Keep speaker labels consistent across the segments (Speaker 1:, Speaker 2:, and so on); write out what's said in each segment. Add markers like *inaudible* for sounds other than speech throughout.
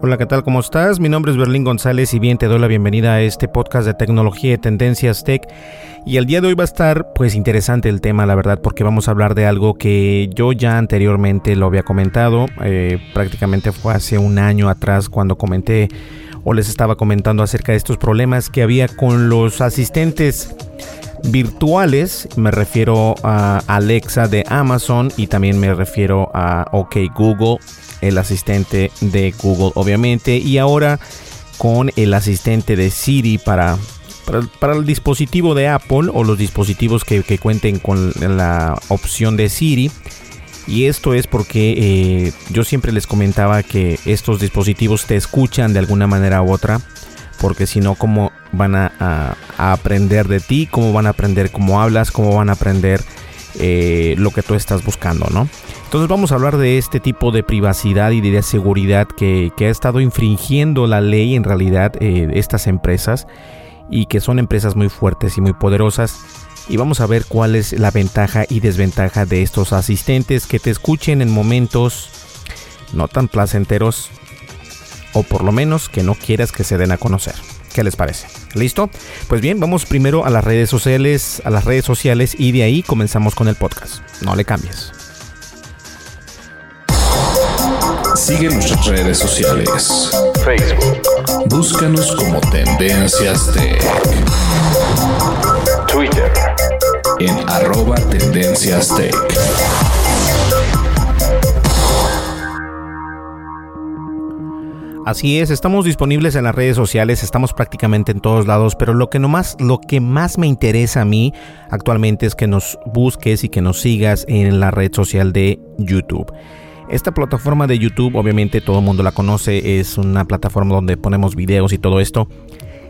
Speaker 1: Hola, ¿qué tal? ¿Cómo estás? Mi nombre es Berlín González y bien te doy la bienvenida a este podcast de tecnología y tendencias tech. Y el día de hoy va a estar pues interesante el tema, la verdad, porque vamos a hablar de algo que yo ya anteriormente lo había comentado. Eh, prácticamente fue hace un año atrás cuando comenté o les estaba comentando acerca de estos problemas que había con los asistentes virtuales. Me refiero a Alexa de Amazon y también me refiero a OK Google el asistente de Google obviamente. Y ahora con el asistente de Siri para, para, el dispositivo de Apple o los dispositivos que, que, cuenten con la opción de Siri. Y esto es porque eh, yo siempre les comentaba que estos dispositivos te escuchan de alguna manera u otra porque si no cómo van a, aprender de ti cómo van a aprender cómo hablas cómo van a aprender eh, lo que tú estás buscando no entonces vamos a hablar de este tipo de privacidad y de seguridad que, que ha estado infringiendo la ley en realidad eh, estas empresas y que son empresas muy fuertes y muy poderosas. Y vamos a ver cuál es la ventaja y desventaja de estos asistentes que te escuchen en momentos no tan placenteros o por lo menos que no quieras que se den a conocer. ¿Qué les parece? ¿Listo? Pues bien, vamos primero a las redes sociales, a las redes sociales y de ahí comenzamos con el podcast. No le cambies.
Speaker 2: Sigue nuestras redes sociales. Facebook. Búscanos como Tendencias Tech. Twitter. En arroba Tendencias Tech.
Speaker 1: Así es, estamos disponibles en las redes sociales, estamos prácticamente en todos lados, pero lo que, no más, lo que más me interesa a mí actualmente es que nos busques y que nos sigas en la red social de YouTube. Esta plataforma de YouTube, obviamente todo el mundo la conoce, es una plataforma donde ponemos videos y todo esto.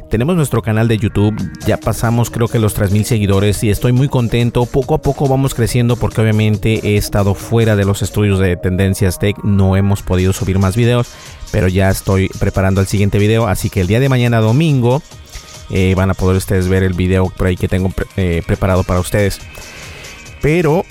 Speaker 1: Tenemos nuestro canal de YouTube, ya pasamos creo que los 3000 seguidores y estoy muy contento. Poco a poco vamos creciendo porque obviamente he estado fuera de los estudios de Tendencias Tech, no hemos podido subir más videos, pero ya estoy preparando el siguiente video, así que el día de mañana domingo eh, van a poder ustedes ver el video por ahí que tengo eh, preparado para ustedes. Pero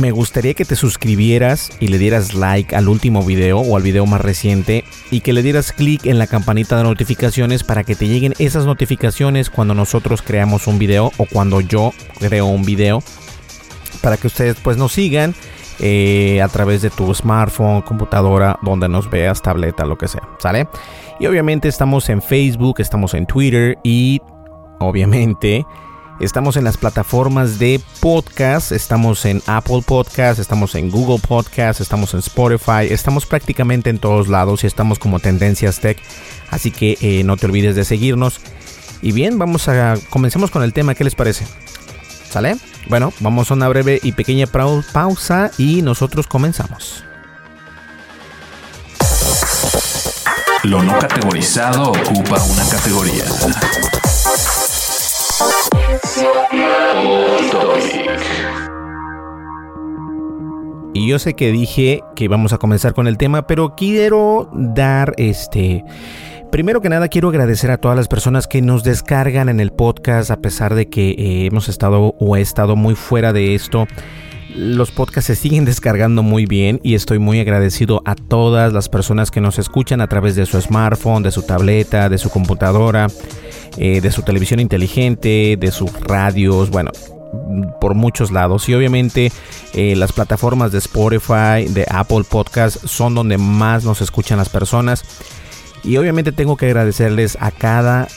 Speaker 1: me gustaría que te suscribieras y le dieras like al último video o al video más reciente y que le dieras clic en la campanita de notificaciones para que te lleguen esas notificaciones cuando nosotros creamos un video o cuando yo creo un video para que ustedes pues nos sigan eh, a través de tu smartphone, computadora, donde nos veas, tableta, lo que sea, ¿sale? Y obviamente estamos en Facebook, estamos en Twitter y obviamente. Estamos en las plataformas de podcast, estamos en Apple Podcast, estamos en Google Podcast, estamos en Spotify, estamos prácticamente en todos lados y estamos como Tendencias Tech, así que eh, no te olvides de seguirnos. Y bien, vamos a comencemos con el tema, ¿qué les parece? ¿Sale? Bueno, vamos a una breve y pequeña pausa y nosotros comenzamos.
Speaker 2: Lo no categorizado ocupa una categoría.
Speaker 1: Y yo sé que dije que vamos a comenzar con el tema, pero quiero dar este... Primero que nada quiero agradecer a todas las personas que nos descargan en el podcast a pesar de que eh, hemos estado o he estado muy fuera de esto. Los podcasts se siguen *laughs* descargando muy bien y estoy muy agradecido a todas las personas que nos escuchan a través de su smartphone, de su tableta, de su computadora, eh, de su televisión inteligente, de sus radios, bueno, por muchos lados. Y obviamente eh, las plataformas de Spotify, de Apple Podcast son donde más nos escuchan las personas. Y obviamente tengo que agradecerles a cada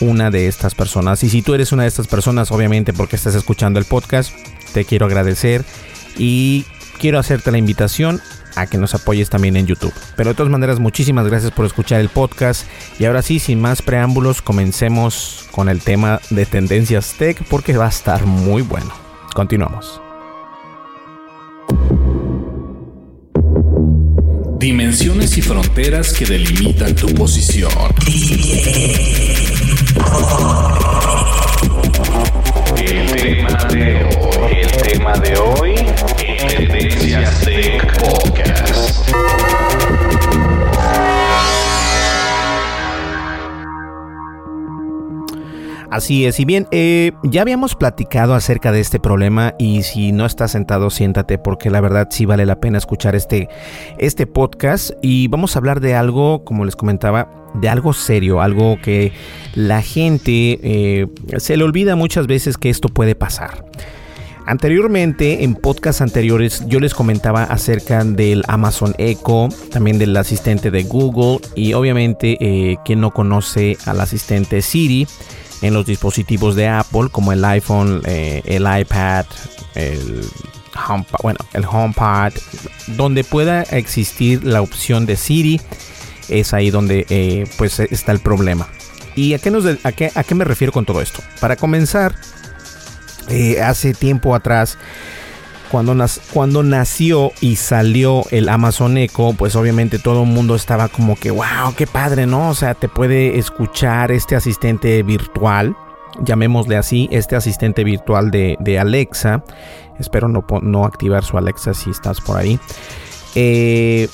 Speaker 1: una de estas personas. Y si tú eres una de estas personas obviamente porque estás escuchando el podcast te quiero agradecer y quiero hacerte la invitación a que nos apoyes también en YouTube. Pero de todas maneras, muchísimas gracias por escuchar el podcast. Y ahora sí, sin más preámbulos, comencemos con el tema de tendencias tech porque va a estar muy bueno. Continuamos.
Speaker 2: Dimensiones y fronteras que delimitan tu posición. El tema de hoy, el tema de hoy,
Speaker 1: Así es, y bien, eh, ya habíamos platicado acerca de este problema y si no estás sentado, siéntate porque la verdad sí vale la pena escuchar este, este podcast y vamos a hablar de algo, como les comentaba, de algo serio, algo que la gente eh, se le olvida muchas veces que esto puede pasar. Anteriormente, en podcasts anteriores, yo les comentaba acerca del Amazon Echo, también del asistente de Google y obviamente eh, quien no conoce al asistente Siri en los dispositivos de Apple como el iPhone, eh, el iPad, el HomePod, bueno, el donde pueda existir la opción de Siri, es ahí donde eh, pues está el problema. ¿Y a qué, nos, a, qué, a qué me refiero con todo esto? Para comenzar, hace tiempo atrás cuando, cuando nació y salió el Amazon Echo, pues obviamente todo el mundo estaba como que, wow, qué padre, ¿no? O sea, te puede escuchar este asistente virtual, llamémosle así, este asistente virtual de, Alexa. Espero no, no, activar su Alexa si estás por ahí. Eh,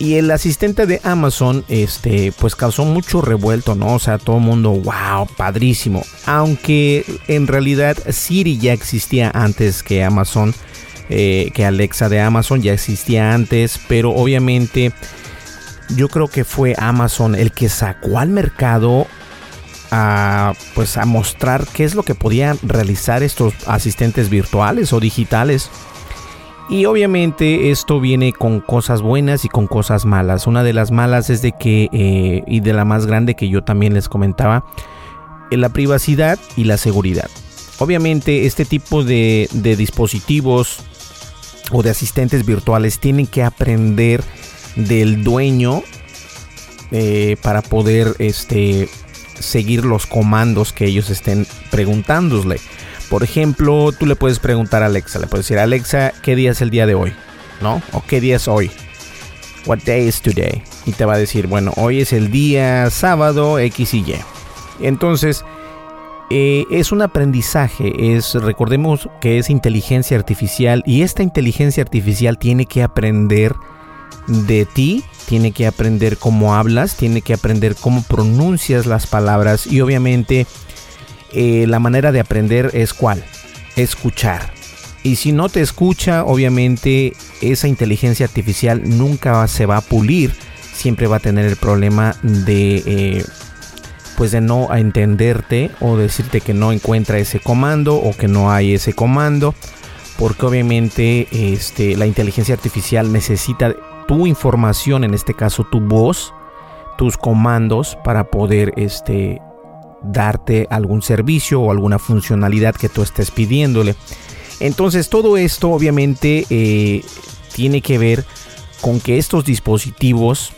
Speaker 1: y el asistente de Amazon, este, pues causó mucho revuelto, ¿no? O sea, todo el mundo, wow, padrísimo. Aunque en realidad Siri ya existía antes que Amazon. Eh, que Alexa de Amazon ya existía antes, pero obviamente yo creo que fue Amazon el que sacó al mercado a pues a mostrar qué es lo que podían realizar estos asistentes virtuales o digitales. Y obviamente esto viene con cosas buenas y con cosas malas. Una de las malas es de que, eh, y de la más grande que yo también les comentaba, la privacidad y la seguridad. Obviamente este tipo de, de dispositivos o de asistentes virtuales tienen que aprender del dueño eh, para poder este, seguir los comandos que ellos estén preguntándole. Por ejemplo, tú le puedes preguntar a Alexa, le puedes decir, Alexa, ¿qué día es el día de hoy? ¿No? ¿O qué día es hoy? What day is today? Y te va a decir, bueno, hoy es el día sábado X y Y. Entonces, eh, es un aprendizaje, es, recordemos que es inteligencia artificial y esta inteligencia artificial tiene que aprender de ti, tiene que aprender cómo hablas, tiene que aprender cómo pronuncias las palabras y obviamente eh, la manera de aprender es cuál, escuchar. Y si no te escucha, obviamente esa inteligencia artificial nunca se va a pulir, siempre va a tener el problema de... Eh, pues de no entenderte o decirte que no encuentra ese comando o que no hay ese comando porque obviamente este, la inteligencia artificial necesita tu información, en este caso tu voz, tus comandos para poder este, darte algún servicio o alguna funcionalidad que tú estés pidiéndole. Entonces todo esto obviamente eh, tiene que ver con que estos dispositivos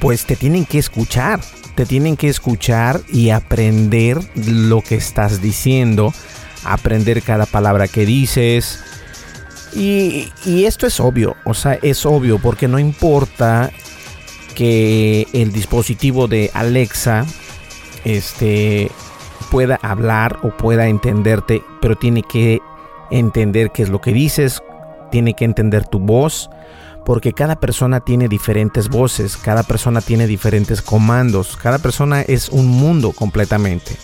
Speaker 1: pues te tienen que escuchar, te tienen que escuchar y aprender lo que estás diciendo, aprender cada palabra que dices. Y, y esto es obvio, o sea, es obvio porque no importa que el dispositivo de Alexa este pueda hablar o pueda entenderte, pero tiene que entender qué es lo que dices, tiene que entender tu voz, porque cada persona tiene diferentes voces, cada persona tiene diferentes comandos, cada persona es un mundo completamente.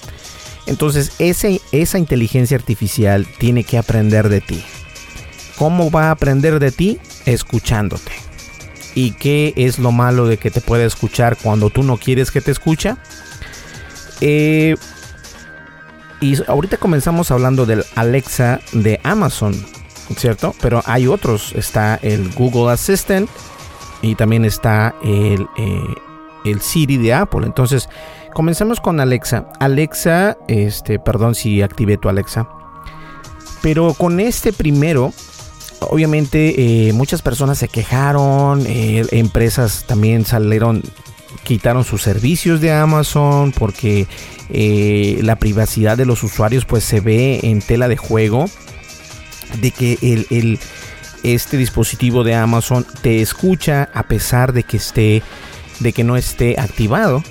Speaker 1: Entonces ese, esa inteligencia artificial tiene que aprender de ti. ¿Cómo va a aprender de ti? Escuchándote. ¿Y qué es lo malo de que te pueda escuchar cuando tú no quieres que te escucha? Eh, y ahorita comenzamos hablando del Alexa de Amazon, ¿cierto? Pero hay otros. Está el Google Assistant y también está el, eh, el Siri de Apple. Entonces, comenzamos con Alexa. Alexa, este, perdón si activé tu Alexa. Pero con este primero, obviamente eh, muchas personas se quejaron, empresas también salieron quitaron sus servicios de Amazon porque eh, la privacidad de los usuarios pues se ve en tela de juego de que el, este dispositivo de Amazon te escucha a pesar de que esté de que no esté activado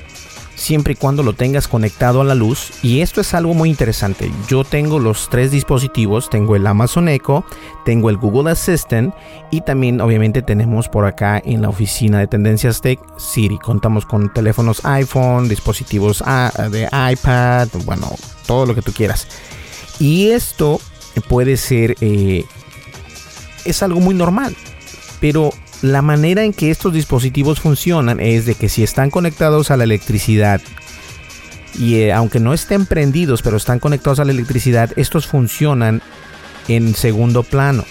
Speaker 1: siempre y cuando lo tengas conectado a la luz. Y esto es algo muy interesante. Yo tengo los tres dispositivos, tengo el Amazon Echo, tengo el Google Assistant y también obviamente tenemos por acá en la oficina de Tendencias Tech Siri. Contamos con teléfonos iPhone, dispositivos de iPad, bueno, todo lo que tú quieras. Y esto puede ser... Eh, es algo muy normal. Pero la manera en que estos dispositivos funcionan es de que si están conectados a la electricidad y eh, aunque no estén prendidos pero están conectados a la electricidad, estos funcionan en segundo plano.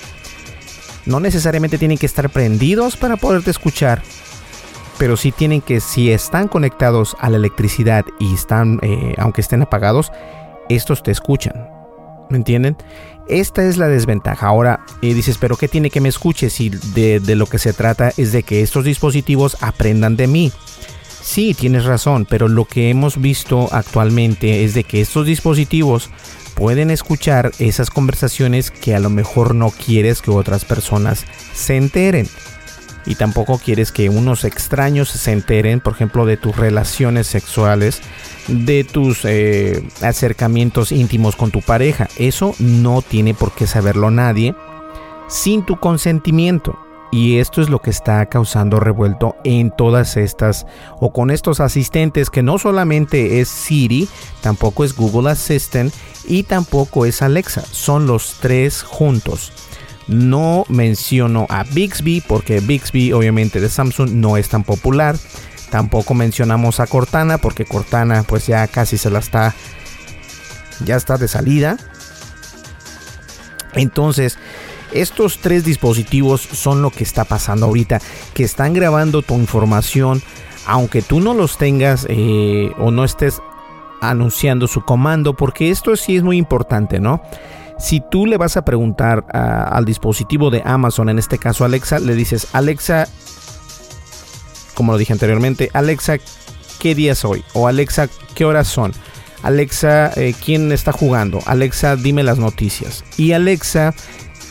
Speaker 1: No necesariamente tienen que estar prendidos para poderte escuchar, pero sí tienen que, si están conectados a la electricidad y están, eh, aunque estén apagados, estos te escuchan. ¿Me entienden? Esta es la desventaja. Ahora eh, dices, pero ¿qué tiene que me escuche si de, lo que se trata es de que estos dispositivos aprendan de mí? Sí, tienes razón, pero lo que hemos visto actualmente es de que estos dispositivos pueden escuchar esas conversaciones que a lo mejor no quieres que otras personas se enteren. Y tampoco quieres que unos extraños se enteren, por ejemplo, de tus relaciones sexuales de tus eh, acercamientos íntimos con tu pareja. Eso no tiene por qué saberlo nadie sin tu consentimiento. Y esto es lo que está causando revuelto en todas estas o con estos asistentes que no solamente es Siri, tampoco es Google Assistant y tampoco es Alexa. Son los tres juntos. No menciono a Bixby porque Bixby obviamente de Samsung no es tan popular. Tampoco mencionamos a Cortana porque Cortana pues ya casi se la está ya está de salida. Entonces, estos tres dispositivos son lo que está pasando ahorita, que están grabando tu información, aunque tú no los tengas eh, o no estés anunciando su comando, porque esto sí es muy importante, ¿no? Si tú le vas a preguntar al dispositivo de Amazon, en este caso Alexa, le dices, Alexa, como lo dije anteriormente, Alexa, ¿qué día es hoy? O Alexa, ¿qué horas son? Alexa, eh, ¿quién está jugando? Alexa, dime las noticias. Y Alexa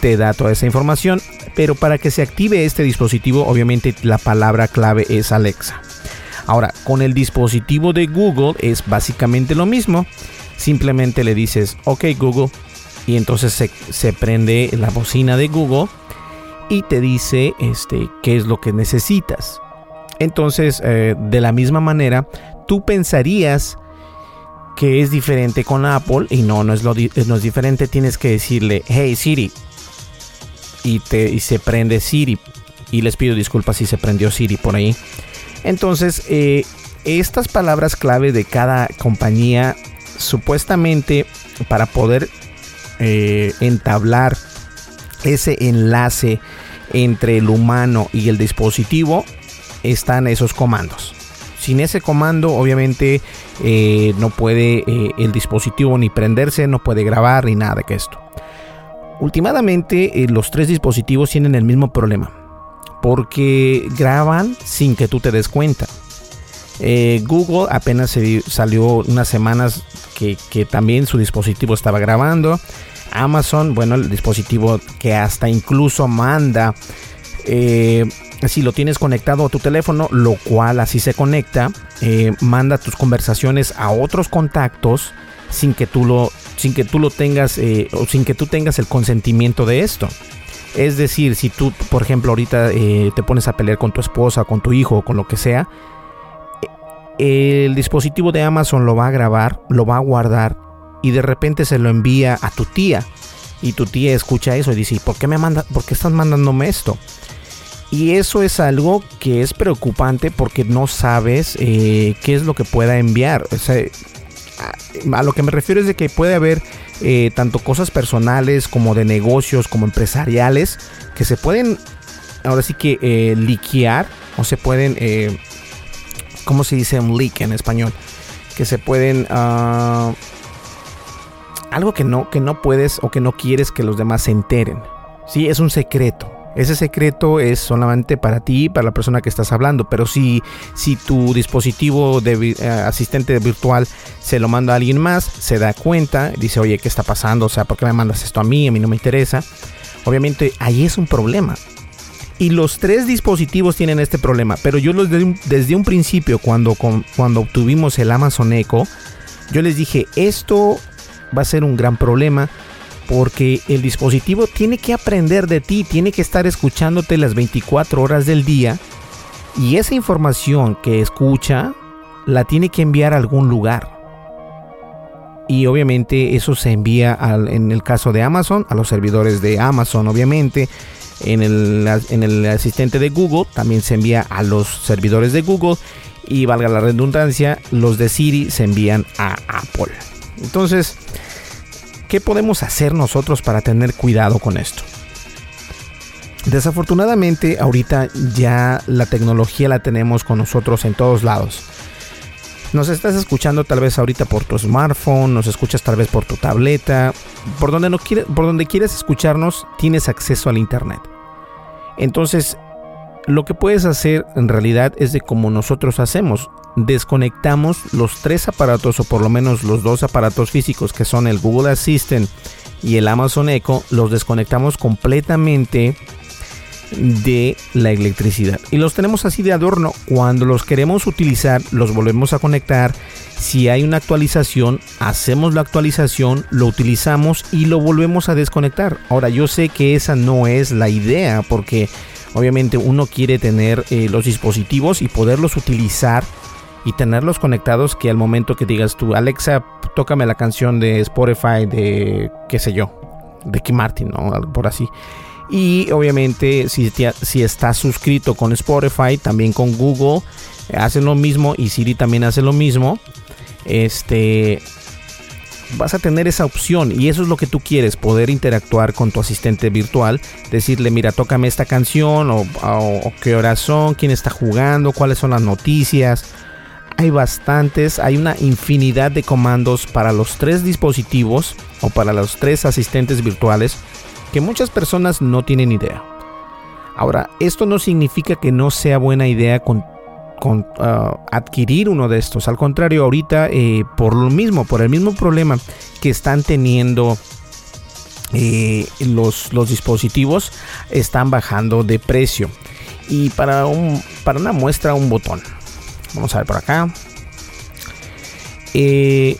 Speaker 1: te da toda esa información, pero para que se active este dispositivo, obviamente la palabra clave es Alexa. Ahora, con el dispositivo de Google es básicamente lo mismo. Simplemente le dices, ok Google, y entonces se, se prende la bocina de Google y te dice este, qué es lo que necesitas. Entonces, eh, de la misma manera, tú pensarías que es diferente con Apple y no, no es, lo no es diferente. Tienes que decirle, hey Siri, y, te, y se prende Siri. Y les pido disculpas si se prendió Siri por ahí. Entonces, eh, estas palabras clave de cada compañía, supuestamente para poder eh, entablar ese enlace entre el humano y el dispositivo, están esos comandos. Sin ese comando, obviamente, eh, no puede eh, el dispositivo ni prenderse, no puede grabar ni nada que esto. Últimamente los tres dispositivos tienen el mismo problema porque graban sin que tú te des cuenta. Google apenas se salió unas semanas que, también su dispositivo estaba grabando. Amazon, bueno, el dispositivo que hasta incluso manda eh, si lo tienes conectado a tu teléfono, lo cual así se conecta, eh, manda tus conversaciones a otros contactos sin que tú lo, sin que tú lo tengas eh, o sin que tú tengas el consentimiento de esto. Es decir, si tú, por ejemplo, ahorita te pones a pelear con tu esposa, con tu hijo, con lo que sea, el dispositivo de Amazon lo va a grabar, lo va a guardar y de repente se lo envía a tu tía. Y tu tía escucha eso y dice, ¿por qué me manda, por qué estás mandándome esto? Y eso es algo que es preocupante porque no sabes eh, qué es lo que pueda enviar. a, lo que me refiero es de que puede haber eh, tanto cosas personales como de negocios, como empresariales, que se pueden, ahora sí que eh, liquear o se pueden, ¿cómo se dice un leak en español? Que se pueden... Ah, algo que no, que no puedes o que no quieres que los demás se enteren. Sí, es un secreto. Ese secreto es solamente para ti, para la persona que estás hablando. Pero si, si tu dispositivo de eh, asistente virtual se lo manda a alguien más, se da cuenta, dice, oye, ¿qué está pasando? O sea, ¿por qué me mandas esto a mí? A mí no me interesa. Obviamente ahí es un problema. Y los tres dispositivos tienen este problema. Pero yo desde un, desde un principio, cuando, cuando obtuvimos el Amazon Echo, yo les dije, esto va a ser un gran problema porque el dispositivo tiene que aprender de ti, tiene que estar escuchándote las 24 horas del día y esa información que escucha la tiene que enviar a algún lugar. Y obviamente eso se envía en el caso de Amazon, a los servidores de Amazon, obviamente. En el, en el asistente de Google también se envía a los servidores de Google. Y valga la redundancia, los de Siri se envían a Apple. Entonces, ¿Qué podemos hacer nosotros para tener cuidado con esto? Desafortunadamente, ahorita ya la tecnología la tenemos con nosotros en todos lados. Nos estás escuchando tal vez ahorita por tu smartphone, nos escuchas tal vez por tu tableta, por donde, no por donde quieres escucharnos, tienes acceso al internet. Entonces, lo que puedes hacer en realidad es de como nosotros hacemos desconectamos los tres aparatos o por lo menos los dos aparatos físicos que son el Google Assistant y el Amazon Echo, los desconectamos completamente de la electricidad y los tenemos así de adorno cuando los queremos utilizar los volvemos a conectar si hay una actualización hacemos la actualización lo utilizamos y lo volvemos a desconectar ahora yo sé que esa no es la idea porque obviamente uno quiere tener eh, los dispositivos y poderlos utilizar y tenerlos conectados que al momento que digas tú, Alexa, tócame la canción de Spotify de, qué sé yo, de Kim Martin, ¿no? Por así. Y obviamente si, si estás suscrito con Spotify, también con Google, hacen lo mismo y Siri también hace lo mismo. Este vas a tener esa opción y eso es lo que tú quieres, poder interactuar con tu asistente virtual, decirle, mira, tócame esta canción o, o qué horas son, quién está jugando, cuáles son las noticias, hay bastantes, hay una infinidad de comandos para los tres dispositivos o para los tres asistentes virtuales que muchas personas no tienen idea. Ahora, esto no significa que no sea buena idea con, ah, adquirir uno de estos. Al contrario, ahorita eh, por lo mismo, por el mismo problema que están teniendo eh, los, dispositivos, están bajando de precio. Y para, un, para una muestra, un botón. Vamos a ver por acá. Eh,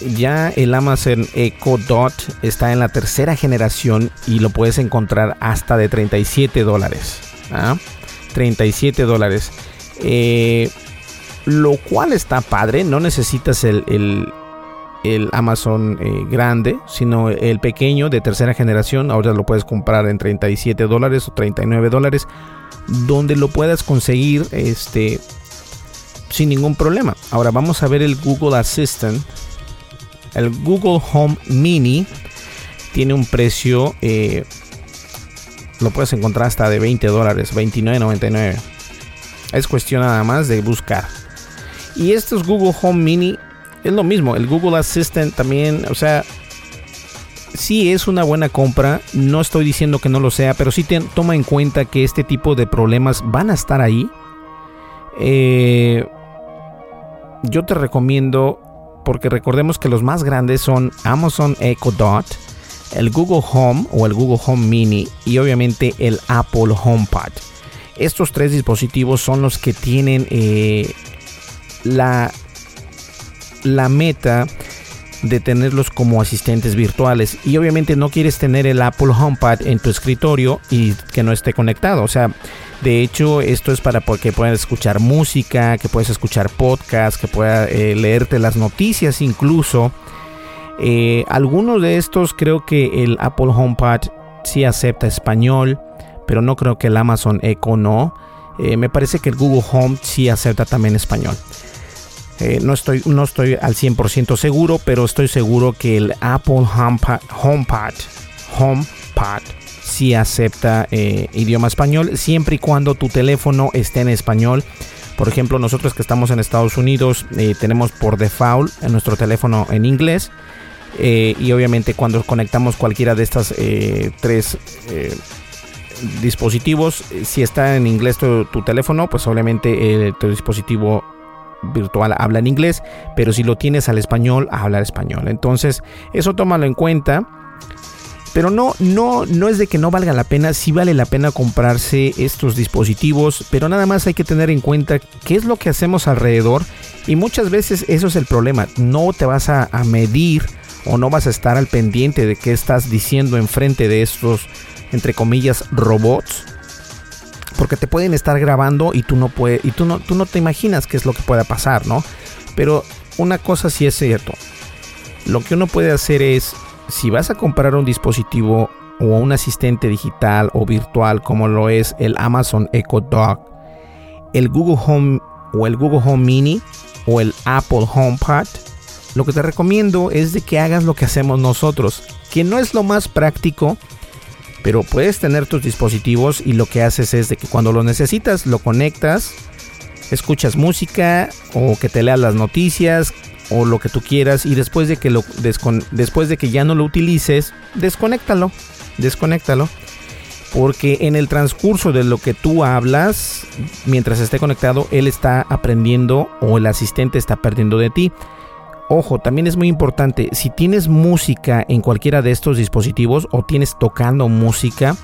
Speaker 1: ya el Amazon Echo Dot está en la tercera generación y lo puedes encontrar hasta de 37 dólares. 37 ¿ah? dólares. Eh, lo cual está padre. No necesitas el, el, Amazon eh, grande, sino el pequeño de tercera generación. Ahora lo puedes comprar en 37 dólares o 39 dólares. Donde lo puedas conseguir este, sin ningún problema. Ahora vamos a ver el Google Assistant. El Google Home Mini tiene un precio, eh, lo puedes encontrar hasta de 20 dólares, 29.99. Es cuestión nada más de buscar. Y estos Google Home Mini es lo mismo. El Google Assistant también, o sea, sí es una buena compra. No estoy diciendo que no lo sea, pero sí toma en cuenta que este tipo de problemas van a estar ahí. Eh, yo te recomiendo, porque recordemos que los más grandes son Amazon Echo Dot, el Google Home o el Google Home Mini y obviamente el Apple HomePod. Estos tres dispositivos son los que tienen eh, la, la meta de tenerlos como asistentes virtuales y obviamente no quieres tener el Apple HomePod en tu escritorio y que no esté conectado. O sea, de hecho esto es para que puedas escuchar música, que puedas escuchar podcast, que puedas eh, leerte las noticias incluso. Eh, algunos de estos creo que el Apple HomePod sí acepta español, pero no creo que el Amazon Echo no. Eh, me parece que el Google Home sí acepta también español. Eh, no, estoy, no estoy al 100% seguro, pero estoy seguro que el Apple HomePod, HomePod, sí acepta idioma español, siempre y cuando tu teléfono esté en español. Por ejemplo, nosotros que estamos en Estados Unidos tenemos por default en nuestro teléfono en inglés eh, y obviamente cuando conectamos cualquiera de estas eh, tres eh, dispositivos, si está en inglés tu, teléfono, pues obviamente tu dispositivo virtual habla en inglés, pero si lo tienes al español, habla español. Entonces, eso tómalo en cuenta. Pero no, no, no es de que no valga la pena, sí vale la pena comprarse estos dispositivos, pero nada más hay que tener en cuenta qué es lo que hacemos alrededor y muchas veces eso es el problema, no te vas a medir o no vas a estar al pendiente de qué estás diciendo enfrente de estos, entre comillas, robots. Porque te pueden estar grabando y tú no puedes, y tú no, tú no te imaginas qué es lo que pueda pasar, ¿no? Pero una cosa sí es cierto. Lo que uno puede hacer es, si vas a comprar un dispositivo o un asistente digital o virtual como lo es el Amazon Echo Dog, el Google Home o el Google Home Mini o el Apple HomePod, lo que te recomiendo es de que hagas lo que hacemos nosotros, que no es lo más práctico, pero puedes tener tus dispositivos y lo que haces es de que cuando lo necesitas lo conectas, escuchas música o que te leas las noticias o lo que tú quieras y después de que lo después de que ya no lo utilices, desconéctalo, desconéctalo. Porque en el transcurso de lo que tú hablas, mientras esté conectado, él está aprendiendo o el asistente está perdiendo de ti. Ojo, también es muy importante, si tienes música en cualquiera de estos dispositivos o tienes tocando música,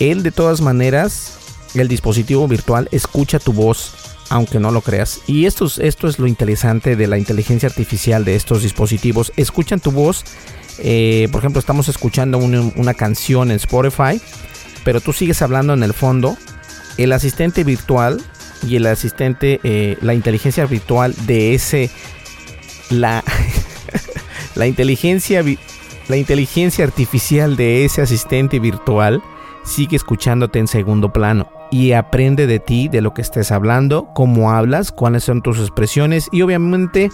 Speaker 1: él de todas maneras, el dispositivo virtual escucha tu voz, aunque no lo creas. Y esto es, esto es lo interesante de la inteligencia artificial de estos dispositivos. Escuchan tu voz, eh, por ejemplo, estamos escuchando una, canción en Spotify, pero tú sigues hablando en el fondo. El asistente virtual y el asistente, eh, la inteligencia virtual de ese la, *laughs* la, inteligencia, la inteligencia artificial de ese asistente virtual sigue escuchándote en segundo plano y aprende de ti, de lo que estés hablando, cómo hablas, cuáles son tus expresiones y obviamente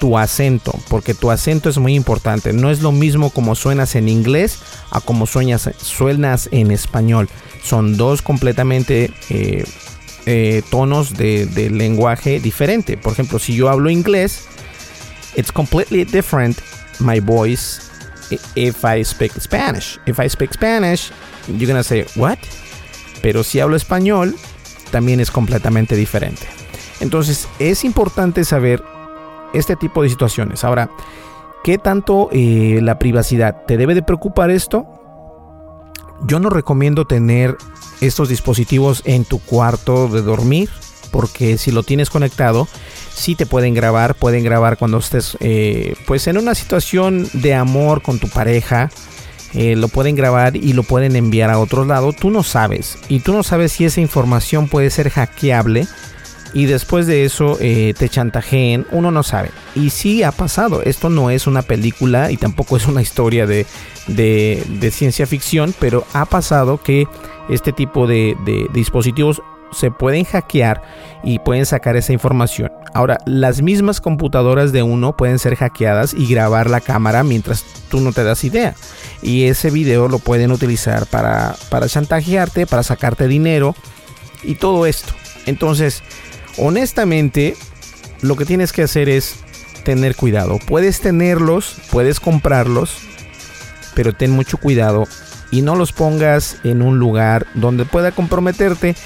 Speaker 1: tu acento, porque tu acento es muy importante. No es lo mismo como suenas en inglés a como suenas en español. Son dos completamente eh, eh, tonos de, de lenguaje diferente. Por ejemplo, si yo hablo inglés, it's completely different my voice if I speak Spanish. If I speak Spanish, you're gonna say, what? Pero si hablo español, también es completamente diferente. Entonces, es importante saber este tipo de situaciones. Ahora, ¿qué tanto eh, la privacidad? ¿Te debe de preocupar esto? Yo no recomiendo tener estos dispositivos en tu cuarto de dormir, porque si lo tienes conectado, sí te pueden grabar, pueden grabar cuando estés eh, pues en una situación de amor con tu pareja. Eh, lo pueden grabar y lo pueden enviar a otro lado. Tú no sabes. Y tú no sabes si esa información puede ser hackeable. Y después de eso eh, te chantajeen. Uno no sabe. Y sí ha pasado. Esto no es una película y tampoco es una historia de, de, ciencia ficción. Pero ha pasado que este tipo de, de dispositivos se pueden hackear y pueden sacar esa información. Ahora, las mismas computadoras de uno pueden ser hackeadas y grabar la cámara mientras tú no te das idea. Y ese video lo pueden utilizar para, para chantajearte, para sacarte dinero y todo esto. Entonces, honestamente, lo que tienes que hacer es tener cuidado. Puedes tenerlos, puedes comprarlos, pero ten mucho cuidado y no los pongas en un lugar donde pueda comprometerte.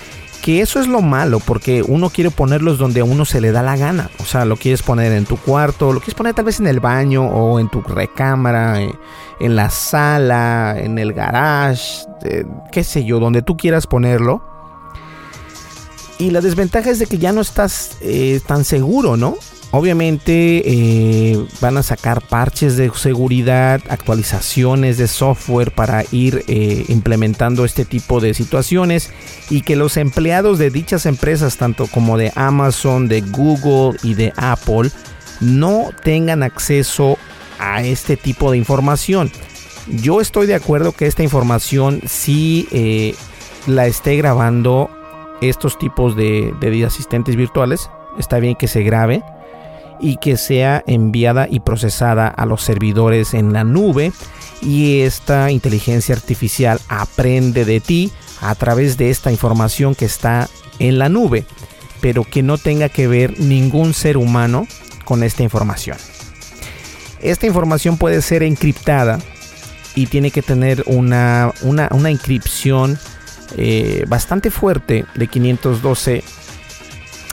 Speaker 1: Que eso es lo malo, porque uno quiere ponerlos donde a uno se le da la gana. O sea, lo quieres poner en tu cuarto, lo quieres poner tal vez en el baño o en tu recámara, eh, en la sala, en el garage, eh, qué sé yo, donde tú quieras ponerlo. Y la desventaja es de que ya no estás eh, tan seguro, ¿no? Obviamente eh, van a sacar parches de seguridad, actualizaciones de software para ir eh, implementando este tipo de situaciones y que los empleados de dichas empresas, tanto como de Amazon, de Google y de Apple, no tengan acceso a este tipo de información. Yo estoy de acuerdo que esta información sí eh, la esté grabando estos tipos de, de asistentes virtuales. Está bien que se grabe y que sea enviada y procesada a los servidores en la nube y esta inteligencia artificial aprende de ti a través de esta información que está en la nube, pero que no tenga que ver ningún ser humano con esta información. Esta información puede ser encriptada y tiene que tener una, una, una inscripción eh, bastante fuerte de 512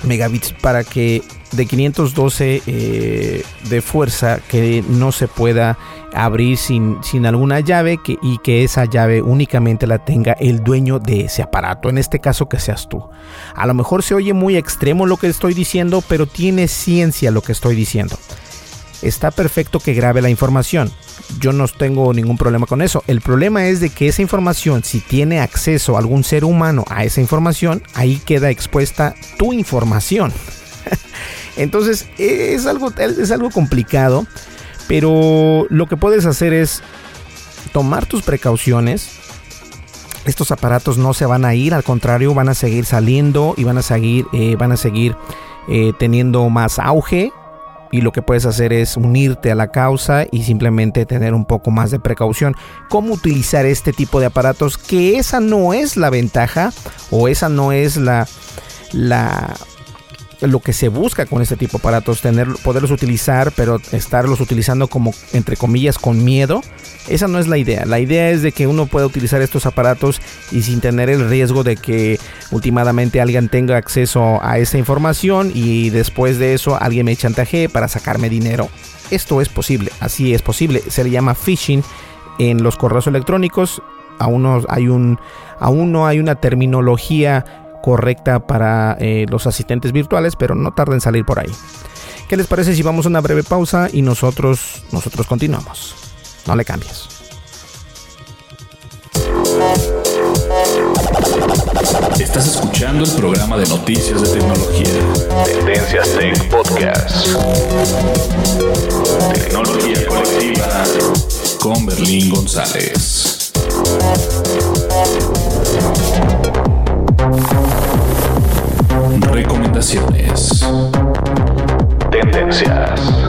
Speaker 1: megabits para que de 512 eh, de fuerza que no se pueda abrir sin, sin alguna llave y que esa llave únicamente la tenga el dueño de ese aparato, en este caso que seas tú. A lo mejor se oye muy extremo lo que estoy diciendo, pero tiene ciencia lo que estoy diciendo. Está perfecto que grabe la información. Yo no tengo ningún problema con eso. El problema es de que esa información, si tiene acceso algún ser humano a esa información, ahí queda expuesta tu información. *laughs* Entonces es algo, es algo complicado, pero lo que puedes hacer es tomar tus precauciones. Estos aparatos no se van a ir, al contrario, van a seguir saliendo y van a seguir, eh, van a seguir eh, teniendo más auge. Y lo que puedes hacer es unirte a la causa y simplemente tener un poco más de precaución. ¿Cómo utilizar este tipo de aparatos? Que esa no es la ventaja o esa no es la, la lo que se busca con este tipo de aparatos, tener, poderlos utilizar, pero estarlos utilizando como, entre comillas, con miedo. Esa no es la idea. La idea es de que uno pueda utilizar estos aparatos y sin tener el riesgo de que últimamente alguien tenga acceso a esa información y después de eso alguien me chantaje para sacarme dinero. Esto es posible, así es posible. Se le llama phishing en los correos electrónicos. Aún hay un, aún no hay una terminología correcta para eh, los asistentes virtuales, pero no tarda en salir por ahí. ¿Qué les parece si vamos a una breve pausa y nosotros, nosotros continuamos? No le cambies.
Speaker 2: Estás escuchando el programa de noticias de tecnología. Tendencias Tech Podcast. Tecnología colectiva con Berlín González. Tendencias.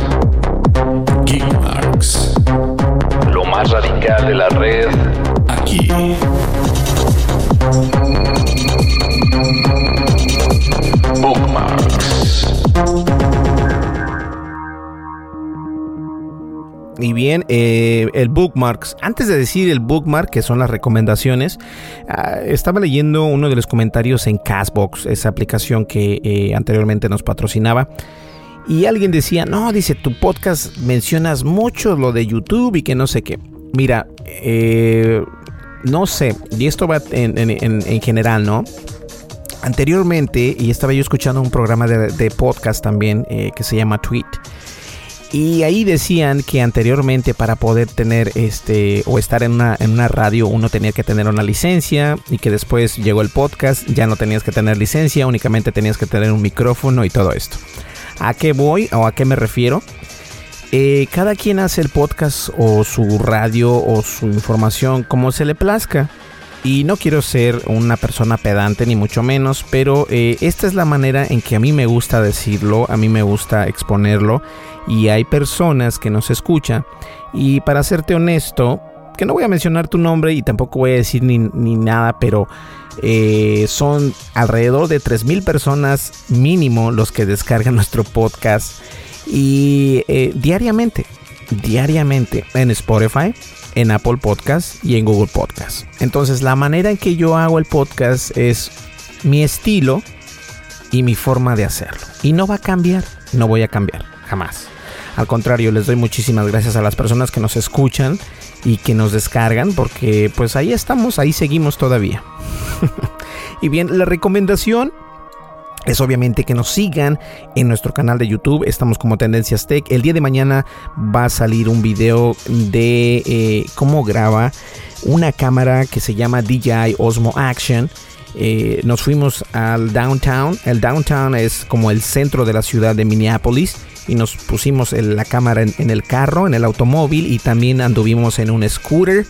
Speaker 1: Y bien, eh, el bookmarks. Antes de decir el bookmark, que son las recomendaciones, ah, estaba leyendo uno de los comentarios en Castbox, esa aplicación que eh, anteriormente nos patrocinaba. Y alguien decía, no, dice, tu podcast mencionas mucho lo de YouTube y que no sé qué. Mira, eh, no sé, y esto va en, general, ¿no? Anteriormente, y estaba yo escuchando un programa de, podcast también que se llama Tweet. Y ahí decían que anteriormente para poder tener este o estar en una, en una radio uno tenía que tener una licencia y que después llegó el podcast, ya no tenías que tener licencia, únicamente tenías que tener un micrófono y todo esto. ¿A qué voy o a qué me refiero? Eh, cada quien hace el podcast o su radio o su información como se le plazca. Y no quiero ser una persona pedante ni mucho menos, pero eh, esta es la manera en que a mí me gusta decirlo, a mí me gusta exponerlo y hay personas que nos escuchan. Y para serte honesto, que no voy a mencionar tu nombre y tampoco voy a decir ni, nada, pero eh, son alrededor de 3.000 personas mínimo los que descargan nuestro podcast y eh, diariamente, diariamente en Spotify, en Apple Podcast y en Google Podcast. Entonces la manera en que yo hago el podcast es mi estilo y mi forma de hacerlo. Y no va a cambiar, no voy a cambiar, jamás. Al contrario, les doy muchísimas gracias a las personas que nos escuchan y que nos descargan porque pues ahí estamos, ahí seguimos todavía. *laughs* y bien, la recomendación es obviamente que nos sigan en nuestro canal de YouTube. Estamos como Tendencias Tech. El día de mañana va a salir un video de eh, cómo graba una cámara que se llama DJI Osmo Action. Eh, nos fuimos al downtown. El downtown es como el centro de la ciudad de Minneapolis. Y nos pusimos la cámara en, el carro, en el automóvil. Y también anduvimos en un scooter.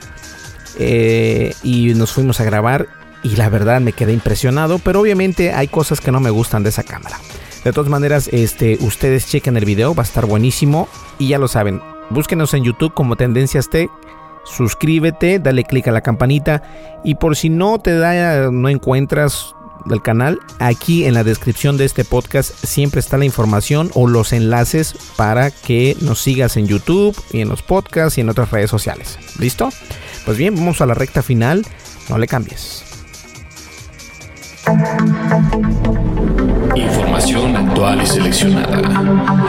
Speaker 1: Eh, y nos fuimos a grabar y la verdad me quedé impresionado, pero obviamente hay cosas que no me gustan de esa cámara. De todas maneras, este, ustedes chequen el video, va a estar buenísimo y ya lo saben, búsquenos en YouTube como Tendencias Tech, suscríbete, dale click a la campanita y por si no te da, no encuentras del canal, aquí en la descripción de este podcast siempre está la información o los enlaces para que nos sigas en YouTube y en los podcasts y en otras redes sociales. ¿Listo? Pues bien, vamos a la recta final, no le cambies.
Speaker 2: Información actual y seleccionada.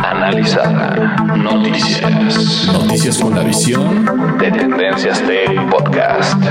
Speaker 2: Analizada. Noticias. Noticias con la visión de Tendencias Tech Podcast.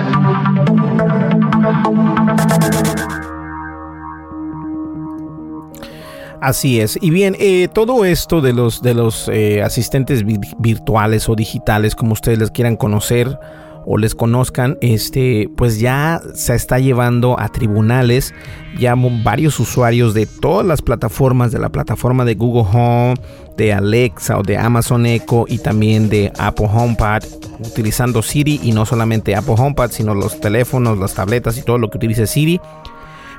Speaker 1: Así es. Y bien, eh, todo esto de los, de los eh, asistentes virtuales o digitales, como ustedes les quieran conocer, o les conozcan, este, pues ya se está llevando a tribunales. Ya varios usuarios de todas las plataformas, de la plataforma de Google Home, de Alexa o de Amazon Echo y también de Apple HomePad, utilizando Siri y no solamente Apple HomePad, sino los teléfonos, las tabletas y todo lo que utilice Siri.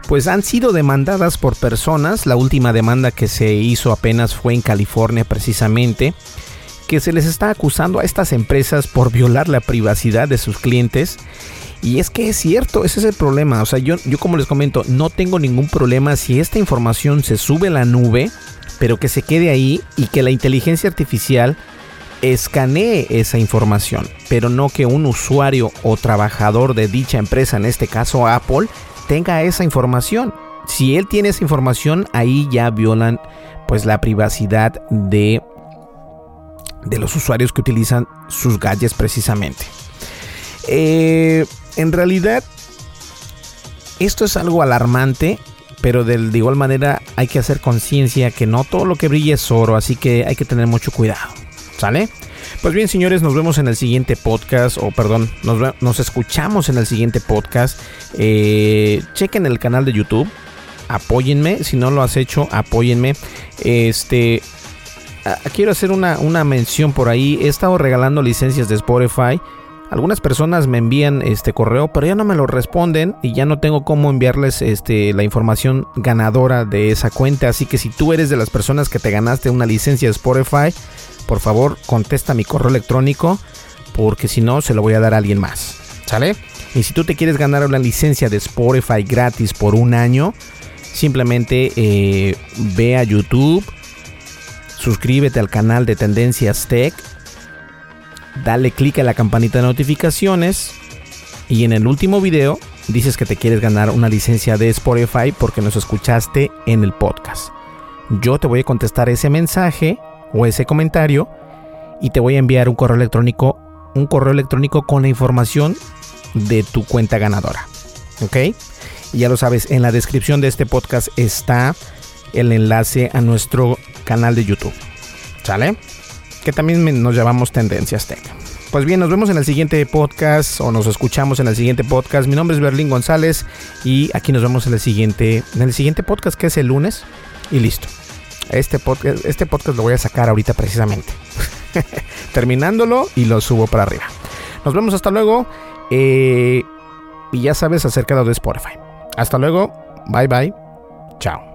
Speaker 1: Pues han sido demandadas por personas. La última demanda que se hizo apenas fue en California precisamente que se les está acusando a estas empresas por violar la privacidad de sus clientes. Y es que es cierto, ese es el problema. O sea, yo, yo como les comento, no tengo ningún problema si esta información se sube a la nube, pero que se quede ahí y que la inteligencia artificial escanee esa información, pero no que un usuario o trabajador de dicha empresa, en este caso Apple, tenga esa información. Si él tiene esa información, ahí ya violan pues la privacidad de de los usuarios que utilizan sus gadgets precisamente. Eh, en realidad, esto es algo alarmante, pero de, igual manera hay que hacer conciencia que no todo lo que brilla es oro, así que hay que tener mucho cuidado. ¿Sale? Pues bien, señores, nos vemos en el siguiente podcast, o perdón, nos, escuchamos en el siguiente podcast. Eh, chequen el canal de YouTube, apóyenme, si no lo has hecho, apóyenme. Este, quiero hacer una, mención por ahí. He estado regalando licencias de Spotify. Algunas personas me envían este correo, pero ya no me lo responden y ya no tengo cómo enviarles este, la información ganadora de esa cuenta. Así que si tú eres de las personas que te ganaste una licencia de Spotify, por favor contesta mi correo electrónico porque si no se lo voy a dar a alguien más. ¿Sale? Y si tú te quieres ganar una licencia de Spotify gratis por un año, simplemente eh, ve a YouTube suscríbete al canal de Tendencias Tech, dale clic a la campanita de notificaciones y en el último video dices que te quieres ganar una licencia de Spotify porque nos escuchaste en el podcast. Yo te voy a contestar ese mensaje o ese comentario y te voy a enviar un correo electrónico, un correo electrónico con la información de tu cuenta ganadora. ¿Ok? Y ya lo sabes, en la descripción de este podcast está el enlace a nuestro canal de YouTube. ¿Sale? Que también nos llamamos Tendencias Tech. Pues bien, nos vemos en el siguiente podcast o nos escuchamos en el siguiente podcast. Mi nombre es Berlín González y aquí nos vemos en el siguiente, en el siguiente podcast que es el lunes y listo. Este podcast, este podcast lo voy a sacar ahorita precisamente. *laughs* Terminándolo y lo subo para arriba. Nos vemos hasta luego. Eh, y ya sabes acerca de Spotify. Hasta luego. Bye bye. Chao.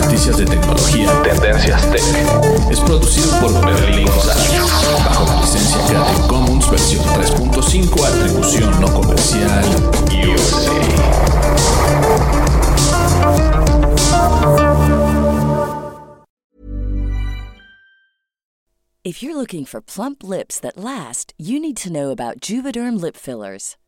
Speaker 2: tecnología Tendencias Tech es producido por Berlín González bajo la licencia Creative Commons versión 3.5 atribución no comercial USA.
Speaker 3: If you're looking for plump lips that last, you need to know about Juvederm lip fillers.